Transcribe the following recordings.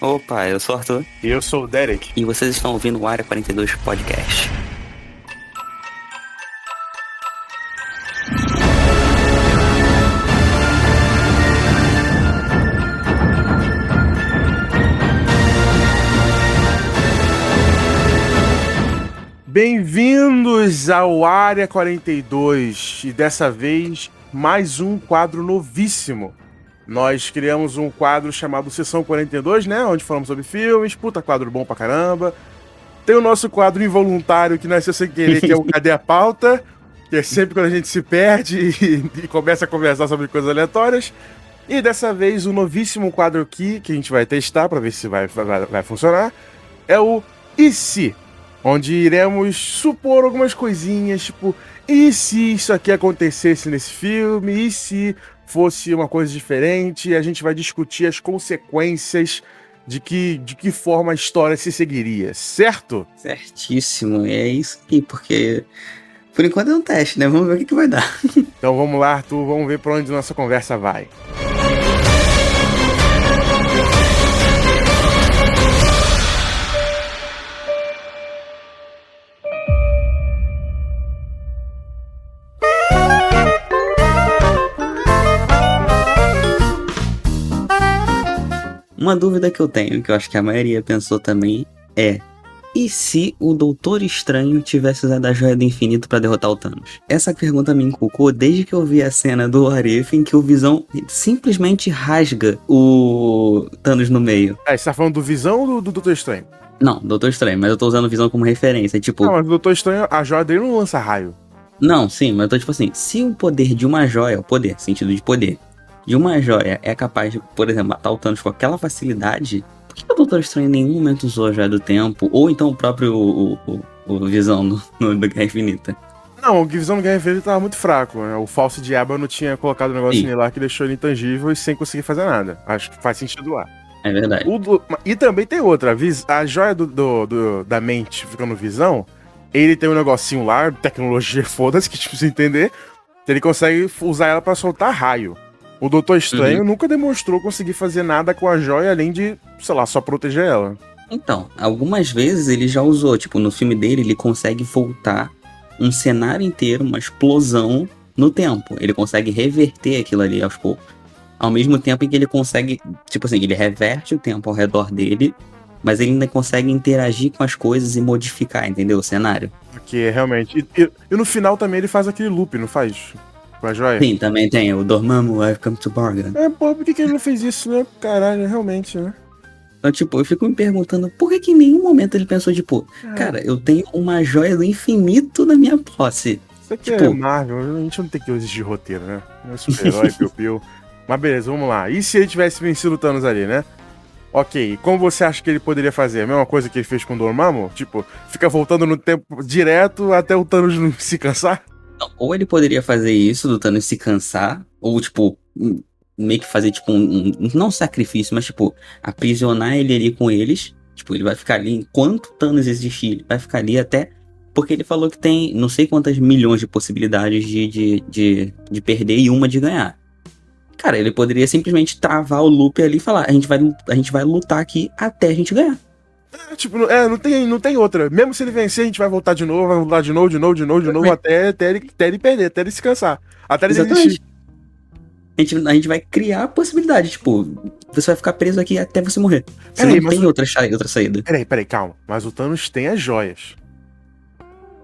Opa, eu sou o Arthur. E eu sou o Derek. E vocês estão ouvindo o Área 42 Podcast. Bem-vindos ao Área 42 e dessa vez mais um quadro novíssimo. Nós criamos um quadro chamado Sessão 42, né? Onde falamos sobre filmes, puta quadro bom pra caramba. Tem o nosso quadro involuntário que nasceu sem querer, que é o Cadê a Pauta? Que é sempre quando a gente se perde e, e começa a conversar sobre coisas aleatórias. E dessa vez o novíssimo quadro aqui, que a gente vai testar para ver se vai, vai, vai funcionar, é o E se? Onde iremos supor algumas coisinhas, tipo, e se isso aqui acontecesse nesse filme? E se fosse uma coisa diferente, a gente vai discutir as consequências de que, de que forma a história se seguiria, certo? Certíssimo, é isso aí, porque por enquanto é um teste, né? Vamos ver o que, que vai dar. então vamos lá, Arthur, vamos ver para onde nossa conversa vai. Uma dúvida que eu tenho, que eu acho que a maioria pensou também, é: e se o Doutor Estranho tivesse usado a Joia do Infinito para derrotar o Thanos? Essa pergunta me inculcou desde que eu vi a cena do Arif em que o Visão simplesmente rasga o Thanos no meio. É, você tá falando do Visão ou do, do Doutor Estranho? Não, Doutor Estranho, mas eu tô usando Visão como referência. Tipo. Não, mas o Doutor Estranho, a joia dele não lança raio. Não, sim, mas eu tô tipo assim: se o poder de uma joia, o poder, sentido de poder, de uma joia é capaz de, por exemplo, matar o Thanos com aquela facilidade, por que o Doutor Estranho em nenhum momento usou a joia do tempo? Ou então o próprio o, o, o Visão no, no, do Guerra Infinita? Não, o Visão do Guerra Infinita tava muito fraco. Né? O falso diabo não tinha colocado um negócio nele lá que deixou ele intangível e sem conseguir fazer nada. Acho que faz sentido lá. É verdade. Do, e também tem outra. A joia do, do, do, da mente ficando visão, ele tem um negocinho lá, tecnologia foda-se, que tipo, você entender. Ele consegue usar ela para soltar raio. O Doutor Estranho uhum. nunca demonstrou conseguir fazer nada com a joia além de, sei lá, só proteger ela. Então, algumas vezes ele já usou, tipo, no filme dele ele consegue voltar um cenário inteiro, uma explosão no tempo. Ele consegue reverter aquilo ali aos poucos. Ao mesmo tempo em que ele consegue, tipo assim, ele reverte o tempo ao redor dele, mas ele ainda consegue interagir com as coisas e modificar, entendeu? O cenário. Porque realmente. E, e, e no final também ele faz aquele loop, não faz? Com a joia? Sim, também tem o Dormammu, I've come to bargain. É, pô, por que, que ele não fez isso, né? Caralho, realmente, né? Então, tipo, eu fico me perguntando por que, que em nenhum momento ele pensou, tipo, é. cara, eu tenho uma joia do infinito na minha posse. Isso aqui tipo, é Marvel, a gente não tem que exigir roteiro, né? Não é super-herói, piu-piu. Mas beleza, vamos lá. E se ele tivesse vencido o Thanos ali, né? Ok, como você acha que ele poderia fazer? A mesma coisa que ele fez com o Dormammu? Tipo, fica voltando no tempo direto até o Thanos não se cansar? Ou ele poderia fazer isso do Thanos se cansar, ou tipo, meio que fazer tipo um, um, não sacrifício, mas tipo, aprisionar ele ali com eles. Tipo, ele vai ficar ali enquanto Thanos existir, ele vai ficar ali até. Porque ele falou que tem não sei quantas milhões de possibilidades de, de, de, de perder e uma de ganhar. Cara, ele poderia simplesmente travar o loop ali e falar: a gente vai, a gente vai lutar aqui até a gente ganhar. É, tipo, é, não tem, não tem outra. Mesmo se ele vencer, a gente vai voltar de novo, vai voltar de novo, de novo, de novo, de novo, até, até, ele, até ele perder, até ele se cansar. Até ele Exatamente. desistir. A gente, a gente vai criar a possibilidade, tipo, você vai ficar preso aqui até você morrer. Você peraí, não tem o... outra, outra saída. Peraí, peraí, calma. Mas o Thanos tem as joias.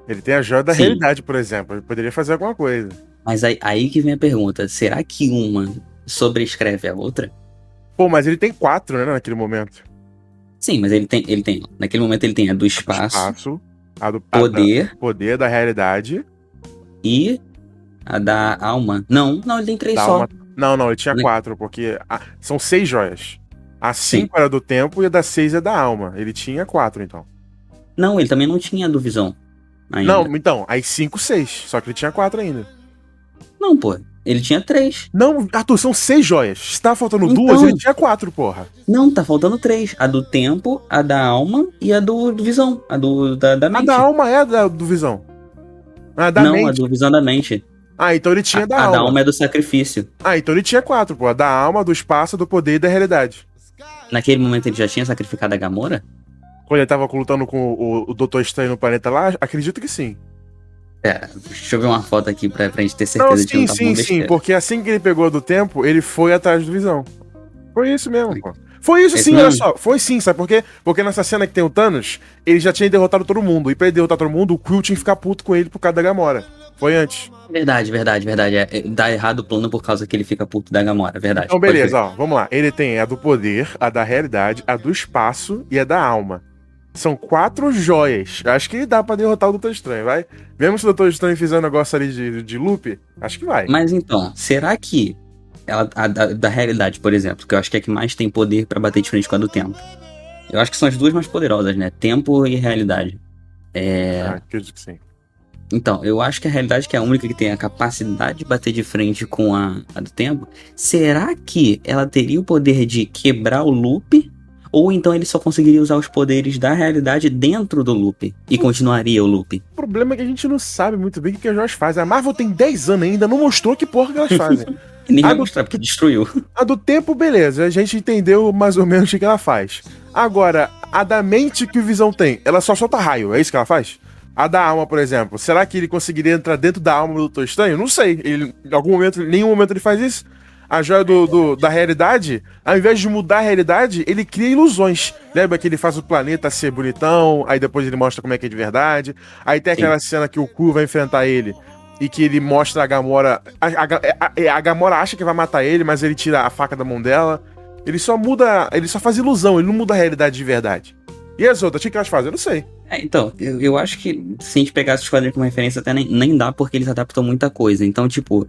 Ele tem a joia da Sim. realidade, por exemplo. Ele poderia fazer alguma coisa. Mas aí, aí que vem a pergunta: será que uma sobrescreve a outra? Pô, mas ele tem quatro, né, naquele momento. Sim, mas ele tem, ele tem. Naquele momento ele tem a do espaço. espaço a do poder. A da, poder da realidade. E a da alma. Não, não, ele tem três só. Alma. Não, não, ele tinha quatro, porque a, são seis joias. A cinco Sim. era do tempo e a da seis é da alma. Ele tinha quatro, então. Não, ele também não tinha a do visão. Ainda. Não, então, aí cinco, seis. Só que ele tinha quatro ainda. Não, pô. Ele tinha três. Não, Arthur, são seis joias. Se tá faltando então, duas, ele tinha quatro, porra. Não, tá faltando três. A do tempo, a da alma e a do, do visão. A do da, da mente. A da alma é a da, do visão. A da Não, mente. a do visão da mente. Ah, então ele tinha a, da a alma. A da alma é do sacrifício. Ah, então ele tinha quatro, pô. A da alma, do espaço, do poder e da realidade. Naquele momento ele já tinha sacrificado a Gamora? Quando ele tava lutando com o, o Doutor Estranho no planeta lá, acredito que sim. É, deixa eu ver uma foto aqui pra, pra gente ter certeza Não, de que não sim, tá sim, sim, besteira. porque assim que ele pegou do tempo, ele foi atrás do Visão. Foi isso mesmo, pô. Foi isso Esse sim, olha só. Foi sim, sabe por quê? Porque nessa cena que tem o Thanos, ele já tinha derrotado todo mundo. E pra ele derrotar todo mundo, o Quill tinha que ficar puto com ele por causa da Gamora. Foi antes. Verdade, verdade, verdade. É, é, dá errado o plano por causa que ele fica puto da Gamora, verdade. Então, beleza, ó. Vamos lá. Ele tem a do poder, a da realidade, a do espaço e a da alma. São quatro joias. Acho que dá pra derrotar o Doutor Estranho, vai? Mesmo se o Doutor Estranho fizer um negócio ali de, de loop, acho que vai. Mas então, será que ela, a da, da realidade, por exemplo, que eu acho que é a que mais tem poder pra bater de frente com a do tempo? Eu acho que são as duas mais poderosas, né? Tempo e realidade. É. Ah, acredito que sim. Então, eu acho que a realidade que é a única que tem a capacidade de bater de frente com a, a do tempo. Será que ela teria o poder de quebrar o loop? Ou então ele só conseguiria usar os poderes da realidade dentro do loop e continuaria o loop? O problema é que a gente não sabe muito bem o que as joias fazem. A Marvel tem 10 anos ainda, não mostrou que porra que elas fazem. Nem vai do- mostrar, porque destruiu. A do tempo, beleza, a gente entendeu mais ou menos o que ela faz. Agora, a da mente que o Visão tem, ela só solta raio, é isso que ela faz? A da alma, por exemplo, será que ele conseguiria entrar dentro da alma do Doutor Estranho? Não sei. Ele, em algum momento, em nenhum momento ele faz isso. A joia do, do- da realidade, ao invés de mudar a realidade, ele cria ilusões. Lembra que ele faz o planeta ser bonitão, aí depois ele mostra como é que é de verdade. Aí tem Sim. aquela cena que o Ku vai enfrentar ele e que ele mostra a Gamora. A, a, a- a Gamora acha que vai matar ele, mas ele tira a faca da mão dela. Ele só muda. Ele só faz ilusão, ele não muda a realidade de verdade. E as outras, o que que elas fazem? Eu não sei. É, então, eu, eu acho que se a gente pegasse os quadrinhos como referência, até nem, nem dá porque eles adaptam muita coisa. Então, tipo,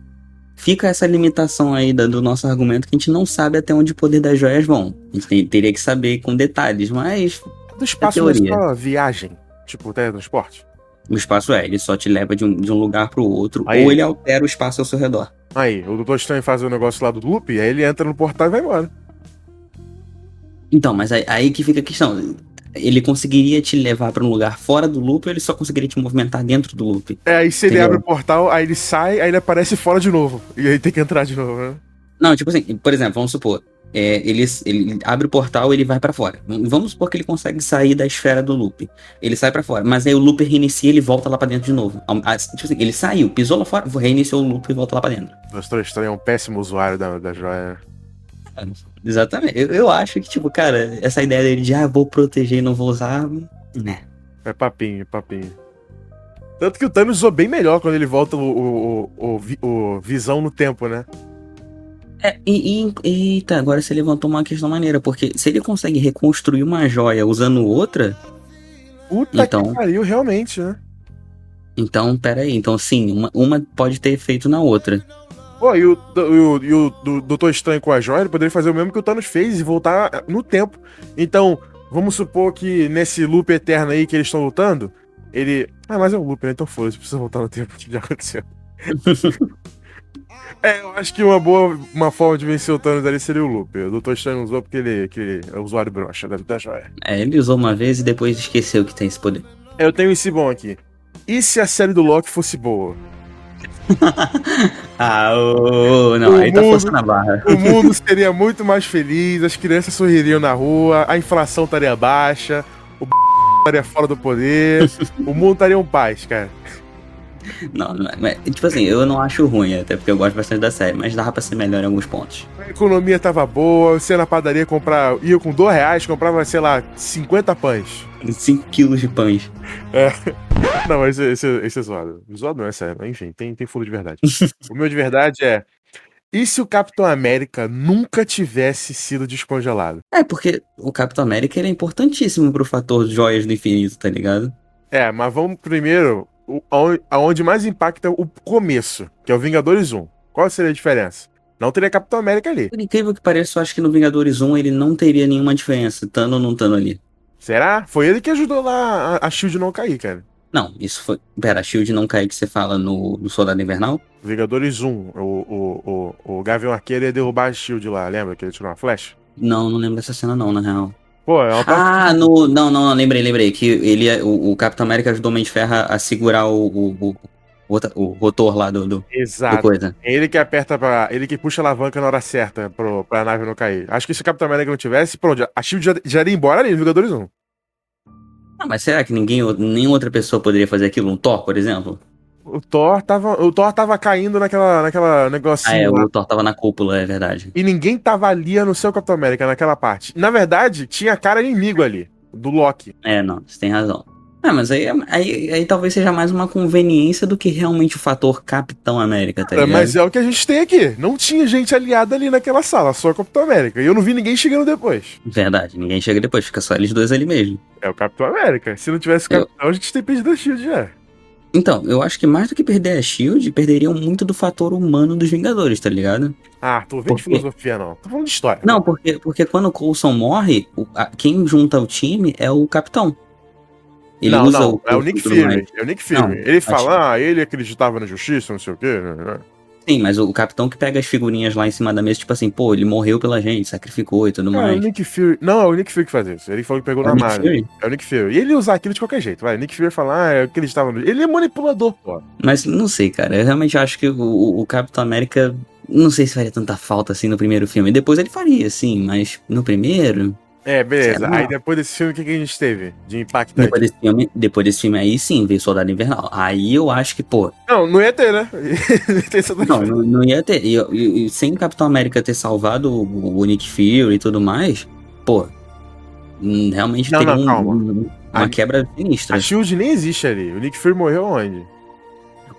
fica essa limitação aí do nosso argumento que a gente não sabe até onde o poder das joias vão. A gente tem- teria que saber com detalhes, mas Do espaço não é só viagem, tipo teletransporte. o espaço é, ele só te leva de um, de um lugar pro outro, Aí. ou ele altera o espaço ao seu redor. Aí, o Doutor Estranho faz o negócio lá do loop, aí ele entra no portal e vai embora. Então, mas aí, aí que fica a questão. Ele conseguiria te levar pra um lugar fora do loop ou ele só conseguiria te movimentar dentro do loop? É, aí se ele Entendeu? abre o portal, aí ele sai, aí ele aparece fora de novo. E aí tem que entrar de novo, né? Não, tipo assim, por exemplo, vamos supor, é, ele, ele abre o portal e ele vai pra fora. Vamos supor que ele consegue sair da esfera do loop. Ele sai pra fora, mas aí o loop reinicia e ele volta lá pra dentro de novo. Tipo assim, ele saiu, pisou lá fora, reiniciou o loop e volta lá pra dentro. Doutor Estranho é um péssimo usuário da, da joia. Exatamente. Eu, eu acho que, tipo, cara, essa ideia dele de, ah, vou proteger e não vou usar, né. É papinho, é papinho. Tanto que o Thanos usou bem melhor quando ele volta o, o, o, o vi- o Visão no tempo, né? É, e, e- eita, agora você levantou uma questão maneira, porque se ele consegue reconstruir uma joia usando outra, Puta Então. que pariu, realmente, né? então, pera aí. Então, sim, uma, uma pode ter efeito na outra. Pô, e o, e o, e o do- Doutor Estranho com a joia, ele poderia fazer o mesmo que o Thanos fez e voltar no tempo. Então, vamos supor que nesse loop eterno aí que eles estão lutando, ele. Ah, mas é um loop, né? Então foda-se, precisa voltar no tempo que já aconteceu. é, eu acho que uma boa uma forma de vencer o Thanos ali seria o loop. O Doutor Estranho usou porque ele, que ele é usuário broxa da, da joia. É, ele usou uma vez e depois esqueceu que tem esse poder. Eu tenho esse bom aqui. E se a série do Loki fosse boa? ah, ô, não, O aí tá mundo- forçando a barra. O mundo seria muito mais feliz, as crianças sorririam na rua, a inflação estaria baixa, o b... estaria fora do poder, o mundo estaria em paz, cara. Não, é- mas, tipo assim, eu não acho ruim, até porque eu gosto bastante da série, mas dava pra ser melhor em alguns pontos. A economia tava boa, você ia na padaria comprar, ia com dois reais, comprava, sei lá, 50 pães. 5 quilos de pães. Não, esse, esse, esse é zoado. Zoado não é sério, enfim, tem, tem furo de verdade. o meu de verdade é. E se o Capitão América nunca tivesse sido descongelado? É, porque o Capitão América ele é importantíssimo pro fator joias do infinito, tá ligado? É, mas vamos primeiro o- aonde mais impacta o começo, que é o Vingadores 1. Qual seria a diferença? Não teria Capitão América ali. Por incrível que pareça, eu acho que no Vingadores 1 ele não teria nenhuma diferença, estando ou não estando ali. Será? Foi ele que ajudou lá a, a Shield não cair, cara. Não, isso foi. Pera, a Shield não cair que você fala no, no Soldado Invernal? Vingadores 1, o, o, o, o Gavião Arqueiro ia derrubar a Shield lá, lembra que ele tirou uma flecha? Não, não lembro dessa cena não, na real. Pô, ela tá. Ah, no. Não, não, não, lembrei, lembrei. Que ele, é- o, o Capitão América ajudou o Homem de Ferro a segurar o, o, o, o rotor lá do, do, Exato. do coisa. É ele que aperta pra. Ele que puxa a alavanca na hora certa pro, pra nave não cair. Acho que se o Capitão América não tivesse, pronto, a Shield já, já iria embora ali no Vingadores 1. Ah, mas será que ninguém, nenhuma outra pessoa poderia fazer aquilo? Um Thor, por exemplo? O Thor tava, o Thor tava caindo naquela, naquela negocinho Ah, é, lá. o Thor tava na cúpula, é verdade. E ninguém tava ali a não ser o Capitão América naquela parte. Na verdade, tinha cara inimigo ali, do Loki. É, não, você tem razão. Ah, mas aí, aí, aí talvez seja mais uma conveniência do que realmente o fator Capitão América, tá É, ligado? mas é o que a gente tem aqui. Não tinha gente aliada ali naquela sala, só o Capitão América. E eu não vi ninguém chegando depois. Verdade, ninguém chega depois, fica só eles dois ali mesmo. É o Capitão América. Se não tivesse o Eu- Capitão, a gente tem perdido a Shield já. Então, eu acho que mais do que perder a Shield, perderiam muito do fator humano dos Vingadores, tá ligado? Ah, tô vendo Por de quê? filosofia, não. Tô falando de história. Não, porque, porque quando o Coulson morre, quem junta o time é o Capitão. Ele não, usa não, o é o Nick Fury. mais. É o Nick Fury. Não, ele fala, ah, ele acreditava na justiça, não sei o quê. né, Sim, mas o Capitão que pega as figurinhas lá em cima da mesa, tipo assim, pô, ele morreu pela gente, sacrificou e tudo É, o mais. Nick Fury. Não, é o Nick Fury que faz isso. Ele falou que pegou É na o. Fury? É o Nick Fury. E ele usar aquilo de qualquer jeito, vai. O Nick Fury fala, ah, eu acreditava no. Ele é manipulador, pô. Mas não sei, cara. Eu realmente acho que o, o- o Capitão América. Não sei se faria tanta falta assim no primeiro filme. Depois ele faria, sim, mas no primeiro. É, beleza. Aí depois desse filme, o que, que a gente teve de impactante? Depois desse filme, depois desse filme aí, sim, veio Soldado Invernal. Aí eu acho que, pô, Não, não ia ter, né? Não não, não, ia ter. E, e- e sem o Capitão América ter salvado o, o Nick Fury e tudo mais, pô, hum, realmente Não, teria não, um- uma A- quebra sinistra. A Shield nem existe ali. O Nick Fury morreu onde?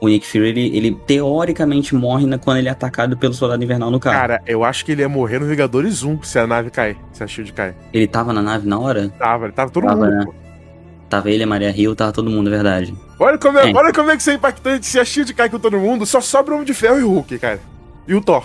O Nick Fury, ele, ele teoricamente morre na- quando ele é atacado pelo Soldado Invernal no carro. Cara, eu acho que ele ia morrer no Vingadores 1 se a nave cair. Se a Shield cair. Ele tava na nave na hora? Tava, ele tava todo Tava, mundo. né? Tava ele, a Maria Hill, tava todo mundo, é verdade. Olha como é, É. olha como é que isso é impactante. Se a Shield cai com todo mundo, só sobra o Homem de Ferro e o Hulk, cara. E o Thor.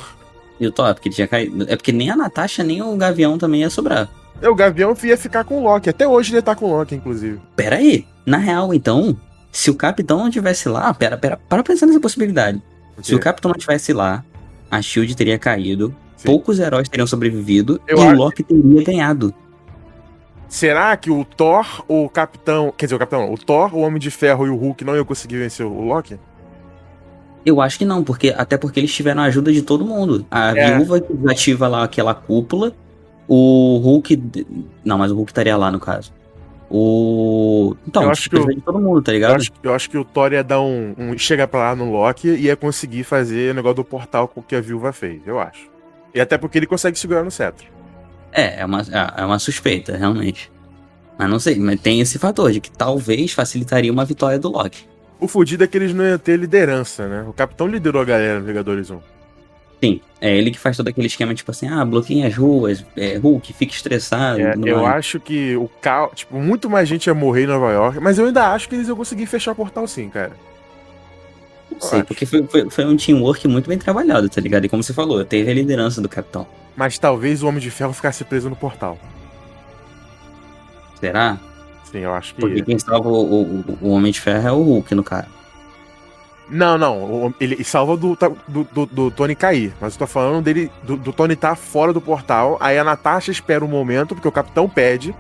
E o Thor, porque ele tinha caído. É porque nem a Natasha, nem o Gavião também ia sobrar. É, o Gavião ia ficar com o Loki. Até hoje ele tá com o Loki, inclusive. Pera aí. Na real, então, se o Capitão não tivesse lá. Pera, pera, para pensar nessa possibilidade. Se o Capitão não tivesse lá, a Shield teria caído, Sim. poucos heróis teriam sobrevivido Eu e acho- o Loki teria ganhado. Será que o Thor, o Capitão. Quer dizer, o Capitão, não, o Thor, o Homem de Ferro e o Hulk não iam conseguir vencer o Loki? Eu acho que não, porque até porque eles tiveram a ajuda de todo mundo. A É. viúva que ativa lá aquela cúpula, o Hulk. Não, mas o Hulk estaria lá no caso. O. Então, Eu acho que precisa de todo mundo, tá Eu ligado? acho, eu acho que o Thor ia dar um, um- Chega pra lá no Loki e ia conseguir fazer o negócio do portal com o que a viúva fez, eu acho. E até porque ele consegue segurar no cetro. É, é uma, é é uma suspeita, realmente. Mas não sei, mas tem esse fator de que talvez facilitaria uma vitória do Loki. O fudido é que eles não iam ter liderança, né? O capitão liderou a galera no Vingadores 1. Sim, é ele que faz todo aquele esquema, tipo assim, ah, bloqueia as ruas, é, Hulk, fica estressado. É, eu mais. acho que o caos. Tipo, muito mais gente ia morrer em Nova York, mas eu ainda acho que eles iam conseguir fechar o portal sim, cara. Não sei, acho. porque foi, foi, foi um teamwork muito bem trabalhado, tá ligado? E como você falou, teve a liderança do capitão. Mas talvez o Homem de Ferro ficasse preso no portal. Será? Sim, eu acho que. Porque ia. quem salva o, o, o Homem de Ferro é o Hulk, no cara. Não, não. Ele salva do, do, do, do Tony cair. Mas eu tô falando dele. Do, do Tony tá fora do portal. Aí a Natasha espera um momento, porque o capitão pede.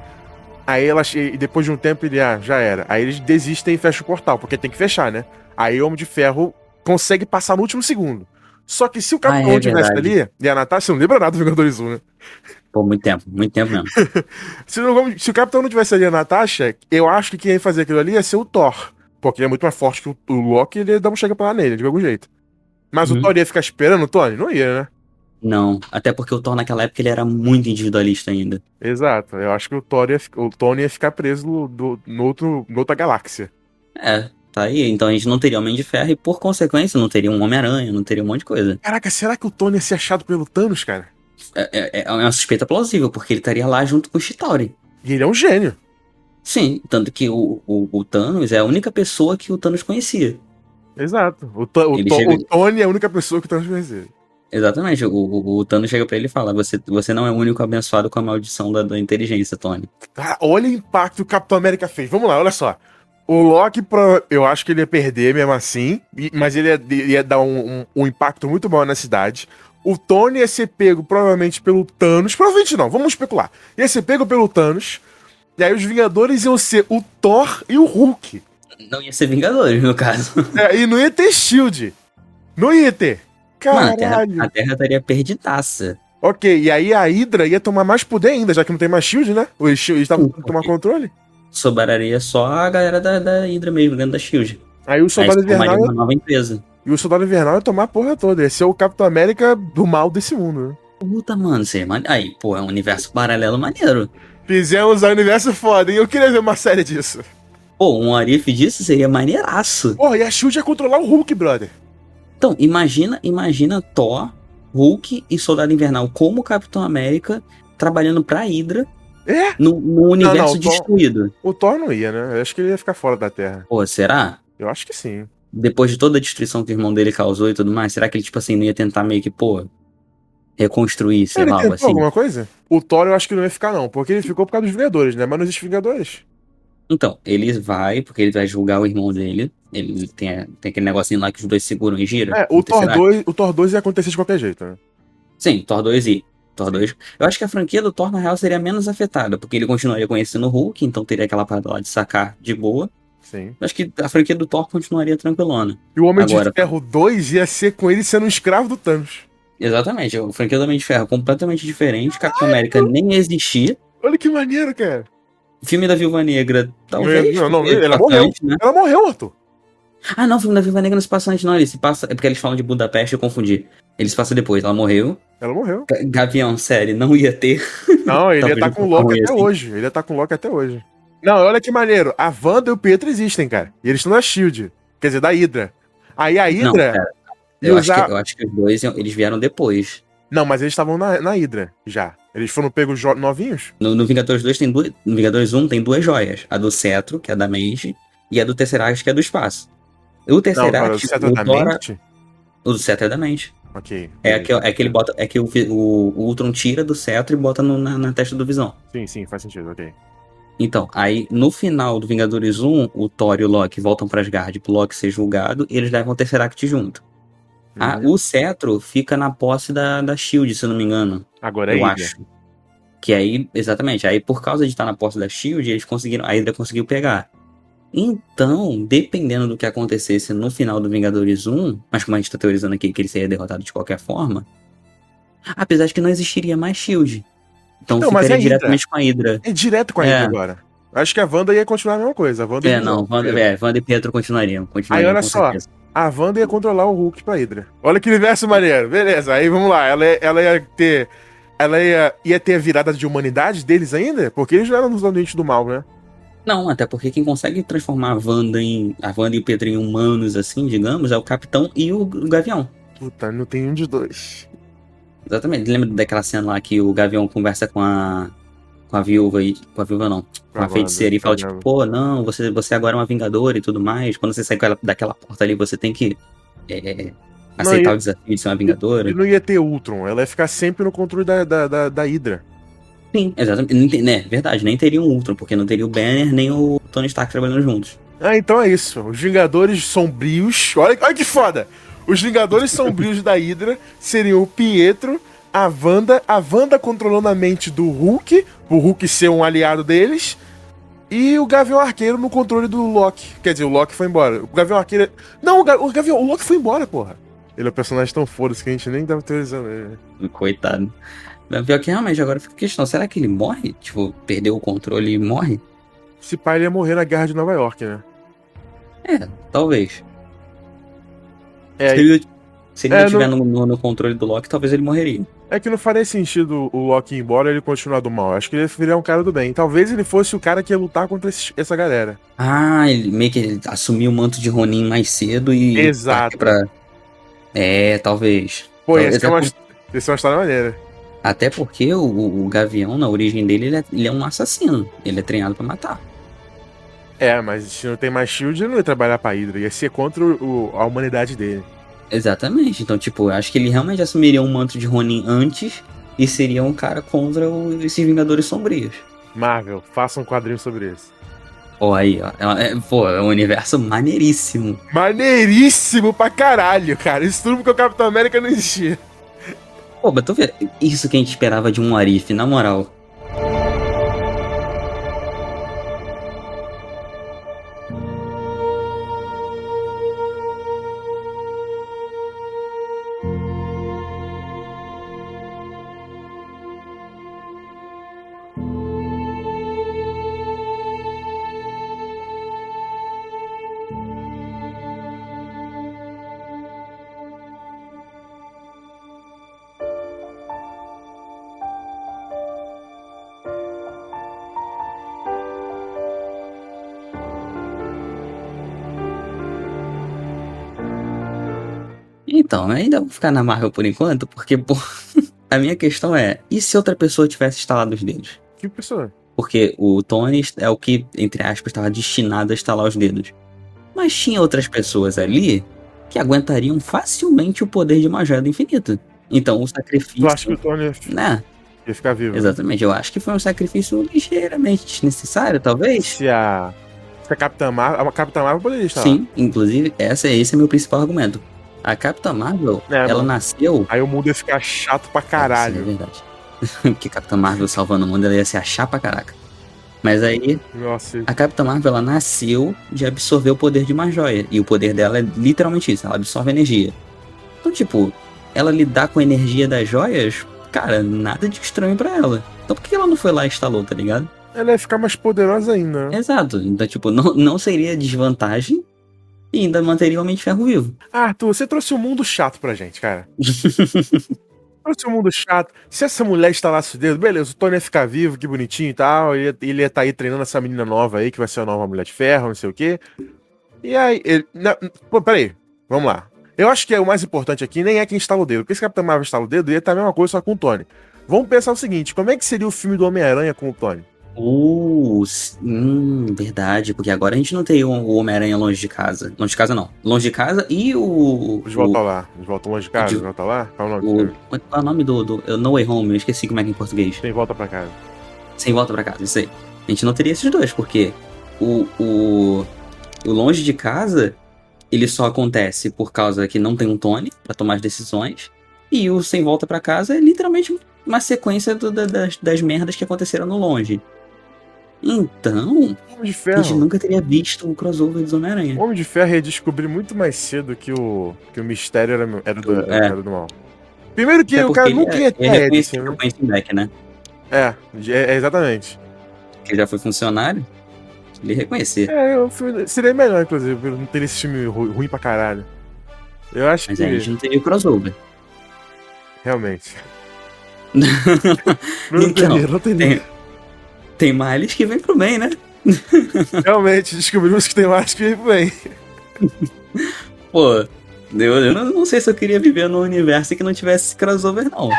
Aí ela. E depois de um tempo ele. Ah, já era. Aí eles desistem e fecham o portal, porque tem que fechar, né? Aí o Homem de Ferro consegue passar no último segundo. Só que se o capitão Ah, é verdade. ali, e a Natasha, você não lembra nada do Vingadores 1, né? Pô, muito tempo, muito tempo mesmo. Se, não- se o capitão não tivesse ali a Natasha, eu acho que quem ia fazer aquilo ali ia ser o Thor. Porque ele é muito mais forte que o, o Loki, ele ia dar um chega pra lá nele, de algum jeito. Mas o Uhum. Thor ia ficar esperando o Tony? Não ia, né? Não, até porque o Thor naquela época ele era muito individualista ainda. Exato. Eu acho que o, Thor ia, o Tony ia ficar preso no, do- no outro, outra galáxia. É, tá aí. Então a gente não teria Homem de Ferro e, por consequência, não teria um Homem-Aranha, não teria um monte de coisa. Caraca, será que o Tony ia ser achado pelo Thanos, cara? É, é, é uma suspeita plausível, porque ele estaria lá junto com o Chitauri. E ele é um gênio. Sim, tanto que o, o, o Thanos é a única pessoa que o Thanos conhecia. Exato. O, o chega- o Tony é a única pessoa que o Thanos conhecia. Exatamente, o, o, o Thanos chega pra ele e fala: você, você não é o único abençoado com a maldição da, da inteligência, Tony. Cara, olha o impacto que o Capitão América fez. Vamos lá, olha só. O Loki, eu acho que ele ia perder mesmo assim, mas ele ia, ia dar um, um- um impacto muito maior na cidade. O Tony ia ser pego provavelmente pelo Thanos. Provavelmente não, vamos especular. Ia ser pego pelo Thanos. E aí os Vingadores iam ser o Thor e o Hulk. Não ia ser Vingadores, no caso. É, e não ia ter Shield. Não ia ter. Mano, a Caralho. Terra, a Terra estaria perdidaça. Ok, e aí a Hydra ia tomar mais poder ainda, já que não tem mais Shield, né? Os Shield estavam tentando tomar controle. Sobraria só a galera da, da Hydra mesmo, dentro da SHIELD. Aí o Aí Soldado formaria Invernal uma nova empresa. e o Soldado Invernal ia tomar a porra toda. Ia ser o Capitão América do mal desse mundo, né? Puta, mano, seria mane... Aí, pô, é um universo paralelo maneiro. Fizemos a universo foda, hein? Eu queria ver uma série disso. Pô, um Arif disso seria maneiraço. Porra, e a Shield ia controlar o Hulk, brother. Então, imagina, imagina Thor, Hulk e Soldado Invernal como Capitão América trabalhando pra Hydra É? no, no universo não, Thor- destruído. O Thor não ia, né? Eu acho que ele ia ficar fora da Terra. Pô, será? Eu acho que sim. Depois de toda a destruição que o irmão dele causou e tudo mais, será que ele, tipo assim, não ia tentar meio que, pô, reconstruir, sei ele lá, algo assim? alguma coisa? O Thor eu acho que não ia ficar, não. Porque ele ficou por causa dos Vingadores, né? Mas não existe Vingadores. Então, ele vai, porque ele vai julgar o irmão dele. Ele tem, tem aquele negocinho lá que os dois seguram e giram. É, o Thor, Tesseract. 2, o Thor 2 ia acontecer de qualquer jeito, né? Sim, Thor 2 e Thor 2. Eu acho que a franquia do Thor, na real, seria menos afetada, porque ele continuaria conhecendo o Hulk, então teria aquela parada lá de sacar de boa. Sim. Acho que a franquia do Thor continuaria tranquilona. E o Homem Agora- de Ferro 2 ia ser com ele sendo um escravo do Thanos. Exatamente, a franquia do Homem de Ferro completamente diferente, Capitão América nem existia. Olha que maneiro, cara. O filme da Viúva Negra, talvez. Não, não, ela morreu. né? Ela morreu, Arthur. Ah, não, o filme da Viúva Negra não se passa antes, não. Ele se passa. É porque eles falam de Budapeste, eu confundi. Ele se passa depois. Ela morreu. Ela morreu. Ga- Gavião, série, não ia ter. Não, ele ia não com o Loki até assim. hoje. Ele ia estar com o Loki até hoje. Não, olha que maneiro. A Wanda e o Pietro existem, cara. E eles estão na Shield. Quer dizer, da Hydra. Aí a Não, Hydra. pera. Eu, usar- acho que, eu acho que os dois eles vieram depois. Não, mas eles estavam na, na Hydra já. Eles foram pegos jo- novinhos? No, no Vingadores 2 tem duas. No Vingadores 1 tem duas joias. A do Cetro, que é da mente, e a do Tesseract, que é do espaço. O Não, Tesseract. cara, o Cetro o da mente? O do Cetro é da mente. Ok. É que, é que ele bota. É que o, o, o Ultron tira do Cetro e bota no- na, na testa do Visão. Sim, sim, faz sentido, ok. Então, aí no final do Vingadores 1, o Thor e o Loki voltam pra Asgard pro Loki ser julgado e eles levam o Tesseract junto. Ah, Uhum. o Cetro fica na posse da, da Shield, se eu não me engano. Agora é eu Hydra. acho. Que aí, exatamente, aí por causa de estar na posse da Shield, eles conseguiram, a Hydra conseguiu pegar. Então, dependendo do que acontecesse no final do Vingadores 1, mas como a gente tá teorizando aqui que ele seria derrotado de qualquer forma, apesar de que não existiria mais Shield. Então Não, ficaria é Hydra. diretamente com a Hydra. É direto com a É. Hydra agora. Acho que a Wanda ia continuar a mesma coisa. A Wanda É, não, Wanda, é, Wanda e Pietro continuariam. continuariam Aí, olha só. certeza. A Wanda ia controlar o Hulk pra Hydra. Olha que universo maneiro. Beleza, aí vamos lá. Ela, ela ia ter. Ela ia, ia ter a virada de humanidade deles ainda? Porque eles não eram dos ambientes do mal, né? Não, até porque quem consegue transformar a Wanda em. A Wanda e o Pietro em humanos, assim, digamos, é o Capitão e o Gavião. Puta, não tem um de dois. Exatamente. Lembra daquela cena lá que o Gavião conversa com a. Com a viúva e. Com a viúva não. Com a Wanda, feiticeira e fala, tá tipo, pô, não, você, você agora é uma vingadora e tudo mais. Quando você sai com ela- daquela porta ali, você tem que. é, aceitar e- o desafio de ser uma vingadora. E não ia ter Ultron. Ela ia ficar sempre no controle da, da, da, da Hydra. Sim, exatamente. Né, verdade, nem teria um Ultron, porque não teria o Banner nem o Tony Stark trabalhando juntos. Ah, então é isso. Os Vingadores Sombrios. Olha, olha que foda! Os Vingadores Sombrios da Hydra seriam o Pietro, a Wanda, a Wanda controlando a mente do Hulk, o Hulk ser um aliado deles, e o Gavião Arqueiro no controle do Loki. Quer dizer, o Loki foi embora. O Gavião Arqueiro. Não, o, Ga... o Gavião. O Loki foi embora, porra. Ele é um personagem tão foda-se que a gente nem tava teorizando ele. Coitado. Pior que realmente, agora fica a questão, será que ele morre? Tipo, perdeu o controle e morre? Esse pai ele ia morrer na guerra de Nova York, né? É, talvez. É, se ele, se ele É, não estiver no, no- no controle do Loki, talvez ele morreria. É que não faria sentido o Loki ir embora e ele continuar do mal. Acho que ele ia virar um cara do bem. Talvez ele fosse o cara que ia lutar contra esse- essa galera. Ah, ele meio que assumiu o manto de Ronin mais cedo e. Exato. Pra... É, talvez. Pô, Talvez essa é, uma, até, essa é uma história maneira. até porque o, o Gavião, na origem dele, ele é, ele é um assassino. Ele é treinado pra matar. É, mas se não tem mais shield, ele não ia trabalhar pra Hydra. Ia ser contra o- a humanidade dele. Exatamente. Então, tipo, eu acho que ele realmente assumiria um manto de Ronin antes e seria um cara contra o- esses Vingadores Sombrios. Marvel, faça um quadrinho sobre isso. Pô, aí, ó. É, é- pô, é um universo maneiríssimo. Maneiríssimo pra caralho, cara. Isso tudo porque o Capitão América não existia. Pô, mas tu vê, isso que a gente esperava de um Arif, na moral. Então, ainda vou ficar na Marvel por enquanto, porque, pô, a minha questão é, e se outra pessoa tivesse instalado os dedos? Que pessoa? Porque o Tony é o que, entre aspas, estava destinado a instalar os dedos. Mas tinha outras pessoas ali que aguentariam facilmente o poder de uma joia do infinito. Então o sacrifício. Tu acha que o Tony Né? ia ficar vivo? né? Exatamente. Eu acho que foi um sacrifício ligeiramente desnecessário, talvez. Se a. Se a Capitã Marvel. A Capitã Marvel poderia estar. Sim, inclusive, essa, esse é meu principal argumento. A Capitã Marvel, É, ela mano. nasceu. Aí o mundo ia ficar chato pra Sim, é caralho. verdade. Porque Capitã Marvel salvando o mundo, ela ia se achar pra caraca. Mas aí, Nossa. a Capitã Marvel, ela nasceu de absorver o poder de uma joia. E o poder dela é literalmente isso, ela absorve energia. Então, tipo, ela lidar com a energia das joias, cara, nada de estranho pra ela. Então por que ela não foi lá e instalou, tá ligado? Ela ia ficar mais poderosa ainda? Exato. Então, tipo, não, não seria desvantagem e ainda manteria o Homem de Ferro vivo. Ah, Arthur, você trouxe um mundo chato pra gente, cara. trouxe um mundo chato. Se essa mulher instalasse o dedo, beleza, o Tony ia ficar vivo, que bonitinho e tal. Ele ia, ele ia tá aí treinando essa menina nova aí, que vai ser a nova Mulher de Ferro, não sei o quê. E aí, ele. Não, pô, peraí, vamos lá. Eu acho que é o mais importante aqui nem é quem instala o dedo. Porque se Capitão Marvel instala o dedo, ia estar a mesma coisa só com o Tony. Vamos pensar o seguinte: como é que seria o filme do Homem-Aranha com o Tony? Uh, hum, verdade, porque agora a gente não tem o Homem-Aranha longe de casa. Longe de casa não. Longe de casa e o. Eles voltam o, lá. Eles voltam longe de casa, de- eles voltam lá? Qual é o nome do o, qual é o nome do, do. No Way Home, eu esqueci como é que é em português. Tem volta pra casa. Sem volta pra casa, isso aí. A gente não teria esses dois, porque o, o, o longe de casa, ele só acontece por causa que não tem um Tony pra tomar as decisões. E o sem volta pra casa é literalmente uma sequência do- da- das, das merdas que aconteceram no longe. Então, Homem de a Ferro. gente nunca teria visto o crossover do Homem-Aranha. O Homem de Ferro ia descobrir muito mais cedo que o, que o mistério era, era, do, É. era do mal. Primeiro que Até o cara ele nunca é- ia ter ele a é conhecido né? back, né? É, é, é, exatamente. Que já foi funcionário. Ele ia reconhecer. É, filme seria melhor, inclusive, não ter esse filme ru- ruim pra caralho. Eu acho Mas que, aí a gente não teria o crossover. realmente. Não Então, teria, não teria. tem- Tem males que vem pro bem, né? Realmente, descobrimos que tem mais que ir bem. Pô, eu, eu não, não sei se eu queria viver num universo que não tivesse esse crossover, não.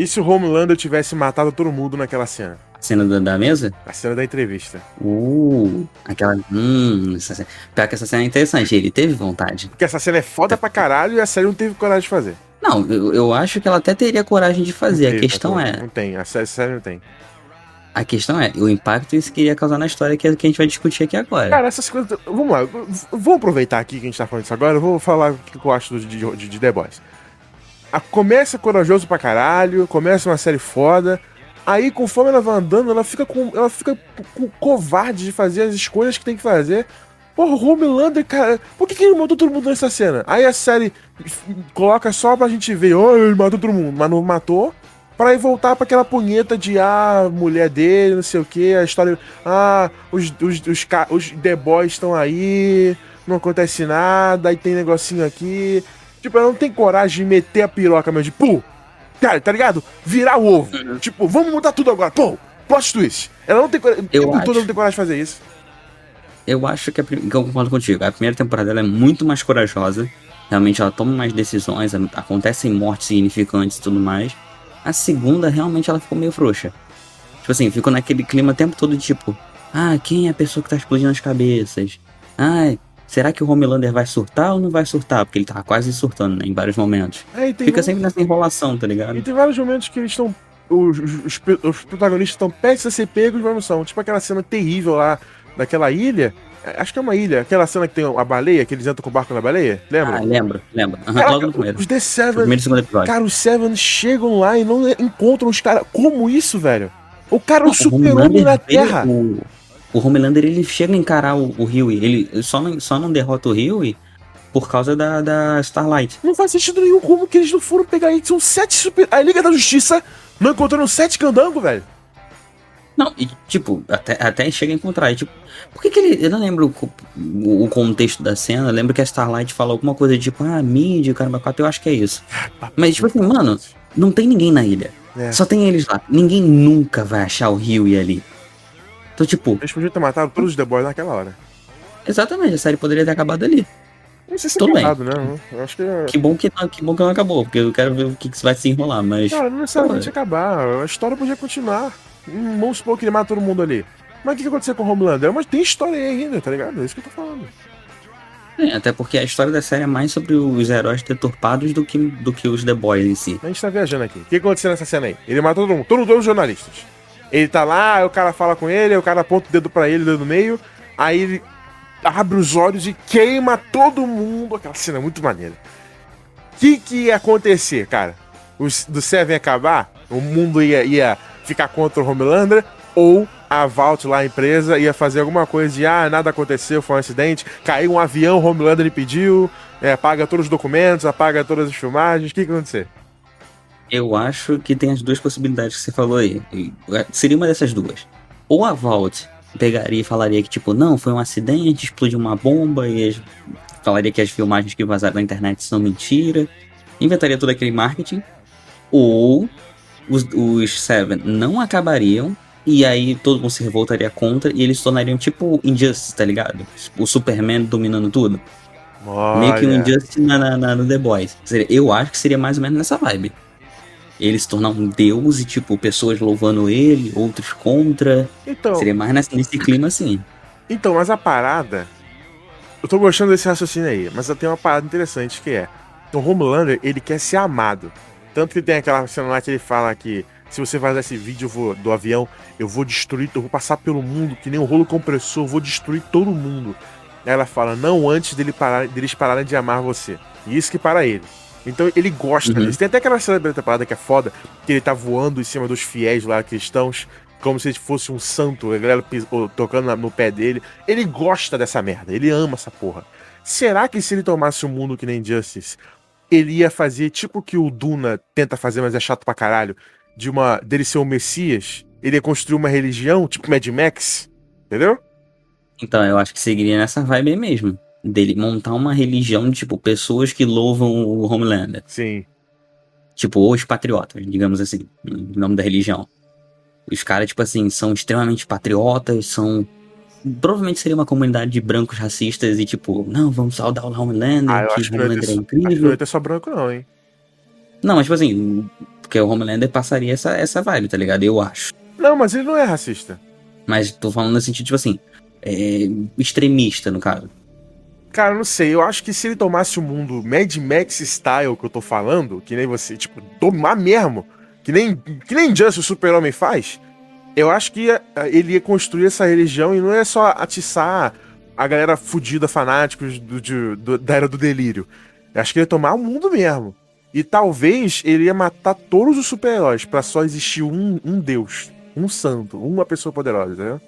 E se o Homelander tivesse matado todo mundo naquela cena? A cena da, da mesa? A cena da entrevista. Uh, aquela. Hum, essa cena. Pior que essa cena é interessante, ele teve vontade. Porque essa cena é foda pra caralho e a série não teve coragem de fazer. Não, eu, eu acho que ela até teria coragem de fazer. Não A teve, questão Arthur. é. Não tem, a série, a série não tem. A questão é o impacto isso queria causar na história que, é- que a gente vai discutir aqui agora. Cara, essas coisas. Vamos lá, vamos aproveitar aqui que a gente tá falando isso agora. Eu vou falar o que eu acho de, de, de The Boys. A, começa corajoso pra caralho, começa uma série foda. Aí, conforme ela vai andando, ela fica com. Ela fica com covarde de fazer as escolhas que tem que fazer. Porra, Homelander, cara, por que, que ele matou todo mundo nessa cena? Aí a série coloca só pra gente ver, oh, ele matou todo mundo, mas não matou. Pra ir voltar pra aquela punheta de, ah, mulher dele, não sei o que, a história. Ah, os, os, os, os The Boys estão aí, não acontece nada, aí tem negocinho aqui. Tipo, ela não tem coragem de meter a piroca mesmo, de pum! Cara, tá ligado? Virar o ovo. Uhum. Tipo, vamos mudar tudo agora, pum! Plot twist. Ela não tem coragem. Eu o tempo todo acho. não tem coragem de fazer isso. Eu acho que, a, prim- que eu concordo contigo. A primeira temporada dela é muito mais corajosa. Realmente ela toma mais decisões, acontecem mortes significantes e tudo mais. A segunda, realmente, ela ficou meio frouxa. Tipo assim, ficou naquele clima o tempo todo tipo: Ah, quem é a pessoa que tá explodindo as cabeças? Ah, será que o Homelander vai surtar ou não vai surtar? Porque ele tava quase surtando, né, em vários momentos. É, e Fica um- sempre nessa enrolação, tá E ligado? tem vários momentos que eles estão. Os, os- os protagonistas estão prestes a ser pegos, mas não são. Tipo aquela cena terrível lá daquela ilha. É, Acho que é uma ilha. Aquela cena que tem a baleia, que eles entram com o barco na baleia. Lembra? Ah, lembro, lembro. Aham, Caraca, logo no primeiro. os The Seven. primeiro e segundo episódio. Cara, os Seven chegam lá e não encontram os caras. Como isso, velho? O cara é o super-homem na Terra. O, o Homelander, ele chega a encarar o, o Huey. Ele só não, só não derrota o Huey por causa da, da Starlight. Não faz sentido nenhum como que eles não foram pegar ele. São sete super. A Liga da Justiça não encontraram sete candangos, velho. Não, e tipo, até, até chega a encontrar. E, tipo, por que, que ele. Eu não lembro o- o contexto da cena. Eu lembro que a Starlight fala alguma coisa tipo, ah, mídia, caramba, quatro, eu acho que é isso. Mas, tipo assim, mano, Não tem ninguém na ilha. É. Só tem eles lá. Ninguém nunca vai achar o Rio e ali. Então, tipo, Eles podiam ter matado todos os The Boys naquela hora. exatamente, a série poderia ter acabado ali. Não sei se Tudo é bem. errado, né? Eu acho que. Que bom que, não- que bom que não acabou, porque eu quero ver o que, que vai se enrolar, mas. Cara, não necessariamente acabar. A história podia continuar. Vamos supor que ele mata todo mundo ali. Mas o que, que aconteceu com o Homelander? Mas tem história aí ainda, tá ligado? É isso que eu tô falando. É, até porque a história da série é mais sobre os heróis deturpados do que, do que os The Boys em si. A gente tá viajando aqui. O que aconteceu nessa cena aí? Ele matou todo mundo, todo- todos os jornalistas. Ele tá lá, aí o cara fala com ele, aí o cara aponta o dedo pra ele, o dedo no meio, aí ele abre os olhos e queima todo mundo. Aquela cena é muito maneira. O que, que ia acontecer, cara? Do Seven acabar? O mundo ia, ia ficar contra o Homelander? Ou a Vault lá, a empresa, ia fazer alguma coisa de ah, nada aconteceu, foi um acidente, caiu um avião, Homelander pediu, é, apaga todos os documentos, apaga todas as filmagens, o que, que ia acontecer? Eu acho que tem as duas possibilidades que você falou aí. É, Seria uma dessas duas. Ou a Vault pegaria e falaria que, tipo, não, foi um acidente, explodiu uma bomba e falaria que as filmagens que vazaram na internet são mentira. Inventaria todo aquele marketing. Ou os, os Seven não acabariam e aí todo mundo se revoltaria contra e eles se tornariam tipo Injustice, tá ligado? O Superman dominando tudo. Meio que um Olha. Injustice na, na, na- no The Boys. Eu acho que seria mais ou menos nessa vibe. Ele se tornar um deus e, tipo, pessoas louvando ele, outros contra. Então, Seria mais nesse, nesse clima assim. então, mas a parada. Eu tô gostando desse raciocínio aí, mas tem uma parada interessante que é. O Homelander, ele quer ser amado. Tanto que tem aquela cena lá que ele fala que se você fazer esse vídeo vou- do avião, eu vou destruir, eu vou passar pelo mundo, que nem um rolo compressor, eu vou destruir todo mundo. Aí ela fala, não antes dele parar, deles pararem de amar você. E isso que para ele. Então ele gosta Uhum. disso. Tem até aquela cena da temporada que é foda, que ele tá voando em cima dos fiéis lá cristãos, como se ele fosse um santo, a galera tocando no pé dele. Ele gosta dessa merda, ele ama essa porra. Será que se ele tomasse um mundo que nem Justice, ele ia fazer tipo o que o Duna tenta fazer, mas é chato pra caralho, de uma dele ser o Messias? Ele ia construir uma religião, tipo Mad Max? Entendeu? Então, eu acho que seguiria nessa vibe aí mesmo. Dele montar uma religião de, tipo, pessoas que louvam o Homelander. Sim. Tipo, os patriotas, digamos assim, o nome da religião. Os caras, tipo assim, são extremamente patriotas, são. Provavelmente seria uma comunidade de brancos racistas e, tipo, não, vamos saudar o Homelander, Ah, que o Homelander ter, é acho que não incrível. ia ter só branco, não, hein? Não, mas, tipo assim, porque o Homelander passaria essa, essa vibe, tá ligado? Eu acho. Não, mas ele não é racista. Mas tô falando no sentido, tipo assim, é, extremista, no caso. Cara, não sei. Eu acho que se ele tomasse o mundo Mad Max style que eu tô falando, que nem você, tipo, tomar mesmo, que nem, que nem Just o Super-Homem faz, eu acho que ia- ele ia construir essa religião e não é só atiçar a galera fudida, fanáticos do, de- do- da era do delírio. Eu acho que ele ia tomar o mundo mesmo. E talvez ele ia matar todos os super-heróis pra só existir um, um deus, um santo, uma pessoa poderosa, entendeu?